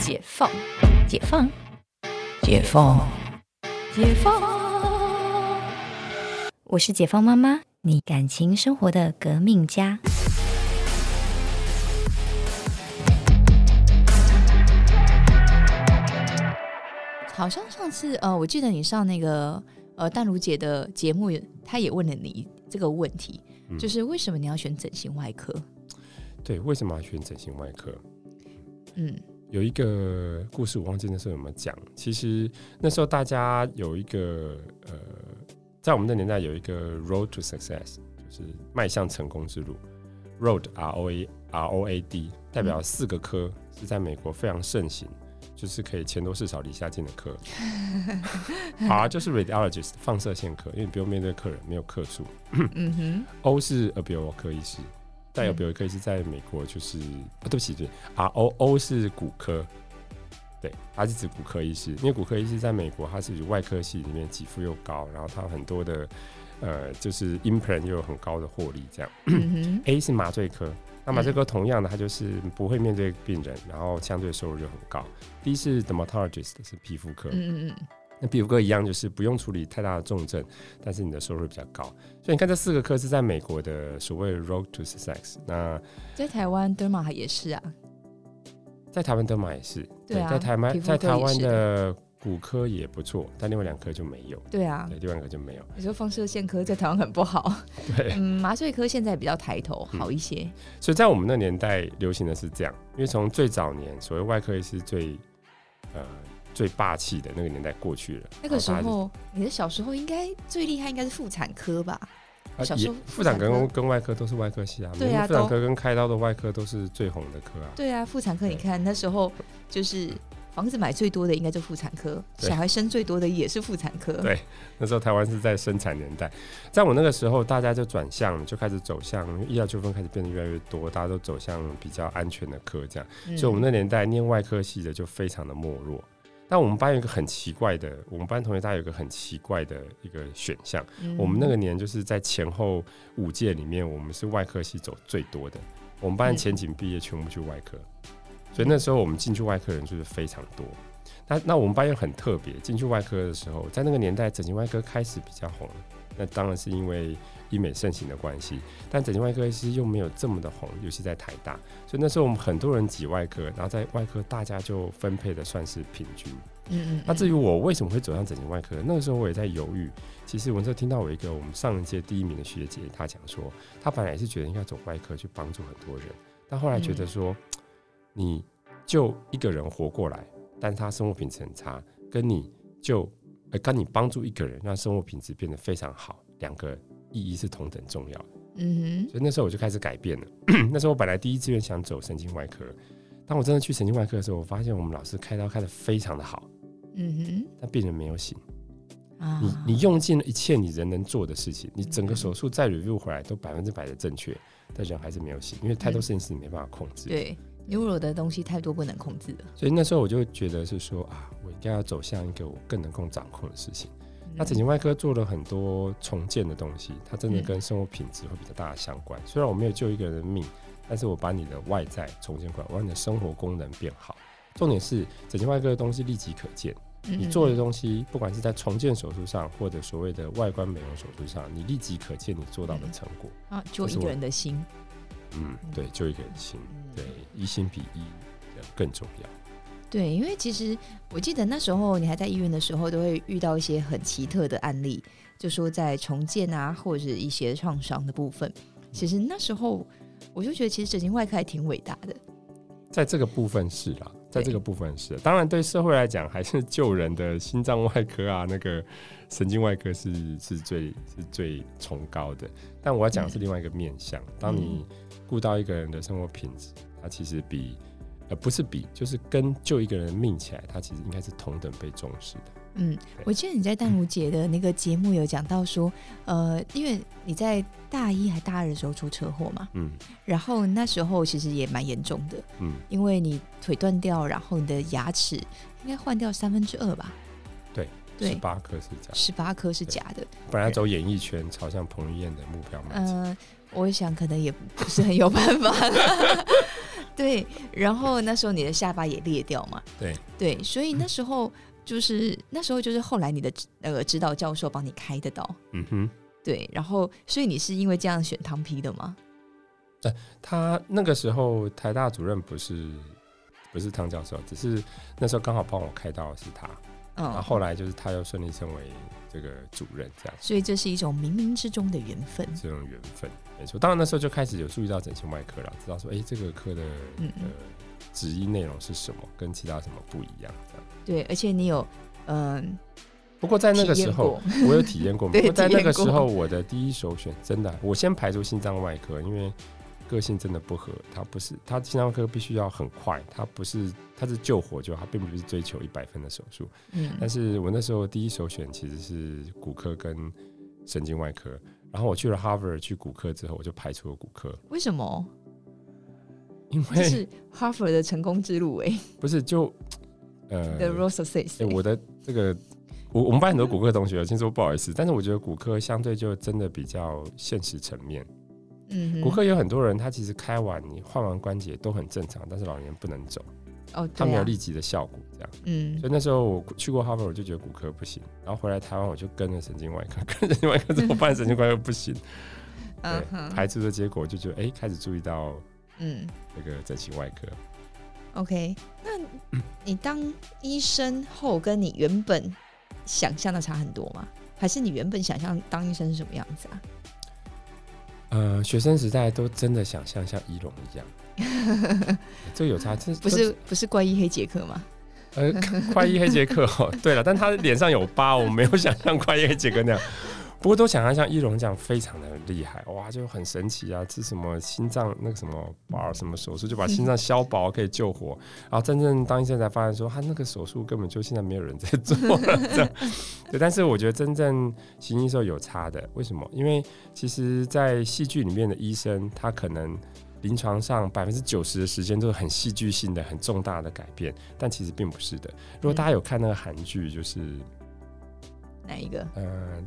解放，解放，解放，解放。我是解放妈妈，你感情生活的革命家。好像上次呃，我记得你上那个呃淡如姐的节目，她也问了你这个问题，就是为什么你要选整形外科？对，为什么要选整形外科？嗯，有一个故事，我忘记那时候有没有讲。其实那时候大家有一个呃，在我们的年代有一个 road to success，就是迈向成功之路。road R O A R O A D 代表四个科，是在美国非常盛行，就是可以钱多事少离家近的科。R 就是 radiologist 放射线科，因为不用面对客人，没有客数。嗯哼，O 是耳鼻喉科医师，带有鼻喉科医师在美国就是啊，对不起，对，R O O 是骨科，对，它是指骨科医师，因为骨科医师在美国它是外科系里面给付又高，然后它很多的呃就是 implant 又有很高的获利这样。嗯，A 是麻醉科，那麻醉科同样的它就是不会面对病人，然后相对收入就很高。D 是 dermatologist 是皮肤科，嗯嗯嗯，那皮肤科一样，就是不用处理太大的重症，但是你的收入比较高。所以你看，这四个科是在美国的所谓 road to success。那在台湾 Derma 也是啊，在台湾德玛也是，对啊在台湾在台湾的骨科也不错，但另外两科就没有。对啊，对，另外两科就没有。你说放射线科在台湾很不好，对，嗯，麻醉科现在比较抬头，嗯好一些。所以在我们那年代流行的是这样，因为从最早年所谓外科医师最呃最霸气的那个年代过去了，那个时候，你的小时候应该最厉害应该是妇产科吧？小时候妇产科跟跟外科都是外科系啊，对啊妇产科跟开刀的外科都是最红的科啊。对啊，妇产科你看那时候就是房子买最多的应该就妇产科，小孩生最多的也是妇产科。对那时候台湾是在生产年代，在我那个时候，大家就转向，就开始走向医疗纠纷开始变得越来越多，大家都走向比较安全的科这样。嗯所以我们那年代念外科系的就非常的没落。但我们班有一个很奇怪的，我们班同学大家有一个很奇怪的一个选项，嗯我们那个年就是在前后五届里面，我们是外科系走最多的。我们班嗯前景毕业全部去外科，所以那时候我们进去外科人就是非常多。那那我们班又很特别，进去外科的时候，在那个年代整形外科开始比较红，那当然是因为医美盛行的关系。但整形外科其实又没有这么的红，尤其在台大，所以那时候我们很多人挤外科，然后在外科大家就分配的算是平均。嗯嗯，那至于于我为什么会走上整形外科，那个时候我也在犹豫。其实我那时候听到我一个我们上一届第一名的学姐，她讲说，她本来也是觉得应该走外科去帮助很多人，但后来觉得说，你就一个人活过来，但他生活品质很差，跟你就呃跟你帮助一个人让生活品质变得非常好，两个意义是同等重要的。嗯哼所以那时候我就开始改变了。那时候我本来第一志愿想走神经外科，当我真的去神经外科的时候，我发现我们老师开刀开的非常的好，嗯哼嗯但病人没有醒。啊，你你用尽了一切你人能做的事情，你整个手术再 review 回来都百分之百的正确，但人还是没有醒，因为太多事情是你没办法控制。，对 neuro 的东西太多不能控制了。所以那时候我就觉得是说啊，该要走向一个我更能够掌控的事情。那整形外科做了很多重建的东西，它真的嗯跟生活品质会比较大的相关。虽然我没有救一个人的命，但是我把你的外在重建过来，我让你的生活功能变好。重点是整形外科的东西立即可见，嗯你做的东西，不管是在重建手术上，或者所谓的外观美容手术上，你立即可见你做到的成果。啊，救一个人的心。嗯，对，救一个人心，对，一心比一的更重要。对，因为其实我记得那时候你还在医院的时候，都会遇到一些很奇特的案例，就说在重建啊，或者是一些创伤的部分。其实那时候我就觉得，其实整形外科还挺伟大的。在这个部分是啦，在这个部分是，当然对社会来讲，还是救人的心脏外科啊，那个神经外科是是最是最崇高的。但我要讲的是另外一个面向，当你顾到一个人的生活品质，它其实比呃不是比，就是跟救一个人命起来，他其实应该是同等被重视的。嗯，我记得你在淡如姐的那个节目有讲到说，呃，因为你在大一还大二的时候出车祸嘛，嗯然后那时候其实也蛮严重的，嗯，因为你腿断掉，然后你的牙齿应该换掉三分之二吧？对，十八颗是这样。十八颗是假的。本来走演艺圈，朝向彭于晏的目标迈进。嗯、我想可能也不是很有办法。对，然后那时候你的下巴也裂掉嘛，对对，所以那时候就是那时候就是后来你的那个指导教授帮你开的刀，嗯哼，对，然后所以你是因为这样选汤批的吗？他那个时候台大主任不是不是汤教授，只是那时候刚好帮我开刀的是他，然后嗯，后来就是他又顺利成为这个主任，这样所以这是一种冥冥之中的缘分。这种缘分，没错。当然那时候就开始有注意到整形外科了，知道说，哎、这个科的嗯呃职医内容是什么，跟其他什么不一样，这样。对，而且你有嗯、不过在那个时候，我有体验过。不对过在那个时候，我的第一首选真的，我先排除心脏外科，因为个性真的不合。他不是，他心脏外科必须要很快，他不是，他是救火就好，并不是追求一百分的手术。嗯但是我那时候第一首选其实是骨科跟神经外科。然后我去了 Harvard 去骨科之后，我就排除了骨科，为什么？因为这是哈佛的成功之路哎、不是就呃 t h e road success 哎、我的这个，我我们班很多骨科同学，先说不好意思，但是我觉得骨科相对就真的比较现实层面。嗯骨科有很多人，他其实开完你换完关节都很正常，但是老年人不能走，哦，他没有立即的效果，这样。嗯。所以那时候我去过哈佛，我就觉得骨科不行，然后回来台湾我就跟了神经外科，跟神经外科之后发现神经外科不行，排除的结果就觉得哎、开始注意到嗯。那个整形外科。，OK，那 你当医生后跟你原本想象的差很多吗？还是你原本想象当医生是什么样子啊？呃，学生时代都真的想像像一龙一样，这有差，这不是不是怪异黑杰克吗？呃，怪异黑杰克哦，对了，但他脸上有疤，我没有想象怪异黑杰克那样。不过都想象像一龙这样非常的厉害，哇，就很神奇啊！吃什么心脏那个什么保什么手术，就把心脏削薄可以救活。然后真正当医生才发现说，他那个手术根本就现在没有人在做了，这样。对，但是我觉得真正行医时候有差的，为什么？因为其实，在戏剧里面的医生，他可能临床上 百分之九十的时间都是很戏剧性的、很重大的改变，但其实并不是的。如果大家有看那个韩剧，就是哪一个？呃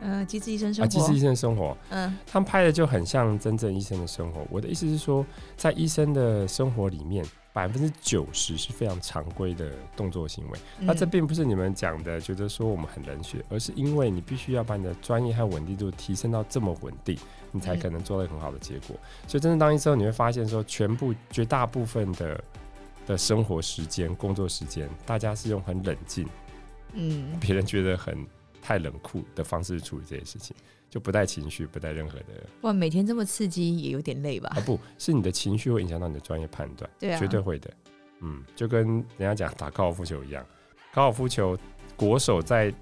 呃，机智医生啊，生活机智医。生生活，嗯他们拍的就很像真正医生的生活。我的意思是说，在医生的生活里面，百分之九十是非常常规的动作行为。那这嗯并不是你们讲的，觉得说我们很冷血，而是因为你必须要把你的专业和稳定度提升到这么稳定，你才嗯可能做到很好的结果。所以真正当医生，你会发现说，全部绝大部分的的生活时间、工作时间，大家是用很冷静，嗯别人觉得很太冷酷的方式处理这些事情，就不带情绪，不带任何的哇每天这么刺激也有点累吧啊，？不是你的情绪会影响到你的专业判断，对啊绝对会的。嗯，就跟人家讲打高尔夫球一样，高尔夫球国手在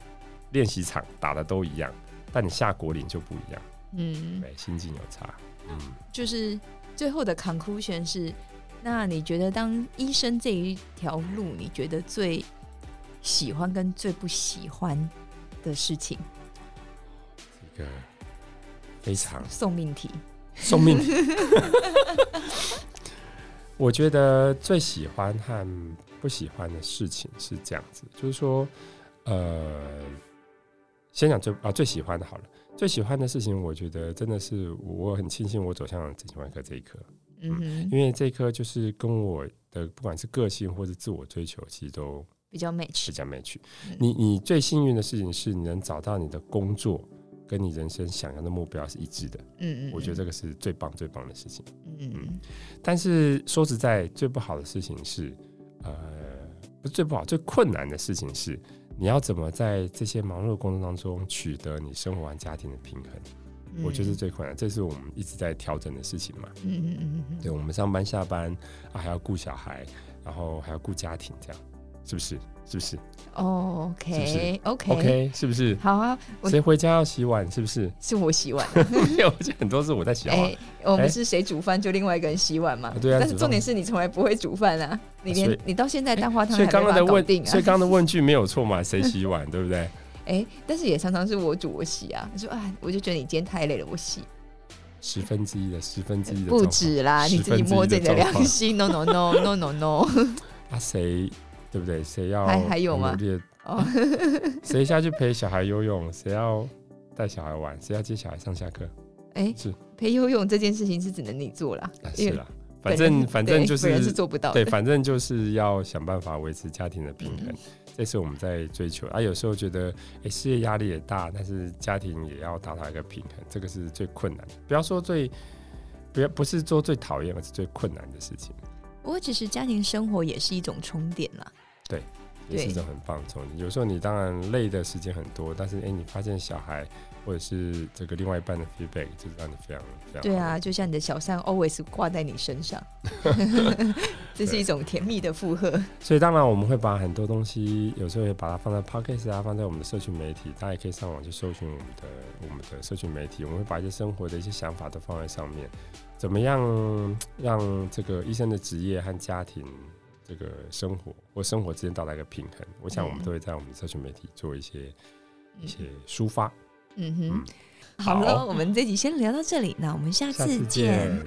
练习场打的都一样，但你下果岭就不一样，嗯，对，心境有差。嗯，就是最后的 conclusion 是，那你觉得当医生这一条路，你觉得最喜欢跟最不喜欢的事情？这个非常送命题。送命题。我觉得最喜欢和不喜欢的事情是这样子，就是说，呃，先讲最啊最喜欢的好了。最喜欢的事情，我觉得真的是我很庆幸我走向整形外科这一科，嗯，因为这一科就是跟我的不管是个性或是自我追求，其实都比较 match 比。较 match 嗯。你你最幸运的事情是你能找到你的工作跟你人生想要的目标是一致的，嗯嗯，我觉得这个是最棒最棒的事情。嗯嗯但是说实在，最不好的事情是，呃，不是最不好，最困难的事情是，你要怎么在这些忙碌的工作当中取得你生活和家庭的平衡？嗯，我觉得是最困难，这是我们一直在调整的事情嘛。嗯嗯嗯嗯对，我们上班下班啊，还要顾小孩，然后还要顾家庭，这样是不是？是不是哦，OK OK？OK，是不是？好啊，谁回家要洗碗？是不是？是我洗碗的。没有，这很多是我在洗碗。哎，我哎们是谁煮饭就另外一个人洗碗嘛啊。对啊但是重点是你从来不会煮饭啊，你连你到现在蛋花汤所以刚刚的问，定啊。所以刚刚的问句没有错嘛？谁洗碗，对不对？哎，但是也常常是我煮我洗啊。你说啊，我就觉得你今天太累了，我洗。十分之一的十分之一的不止啦，你自己摸着你的良心。No no no no no no。啊，谁对不对？谁要还还有吗哦，谁下去陪小孩游泳？谁要带小孩玩？谁要接小孩上下课？哎，是陪游泳这件事情是只能你做啦，啊，是啦，反正反正就是是做不到。对，反正就是要想办法维持家庭的平衡，嗯这是我们在追求。啊，有时候觉得，哎、事业压力也大，但是家庭也要达到一个平衡，这个是最困难的。不要说最，不要不是做最讨厌，而是最困难的事情，不过其实家庭生活也是一种充电啦。对也是一种很棒的冲击。有时候你当然累的时间很多，但是哎、你发现小孩或者是这个另外一半的 feedback，就是让你非常非常对啊，就像你的小三 always 挂在你身上，这是一种甜蜜的负荷。所以当然我们会把很多东西，有时候也把它放在 podcast 啊，放在我们的社群媒体，大家也可以上网去搜寻我们的我们的社群媒体，我们会把一些生活的一些想法都放在上面，怎么样让这个医生的职业和家庭这个生活或生活之间到达到一个平衡？我想我们嗯都会在我们的社群媒体做一些一嗯些抒发。嗯哼嗯，好了，我们这集先聊到这里，那我们下下次见。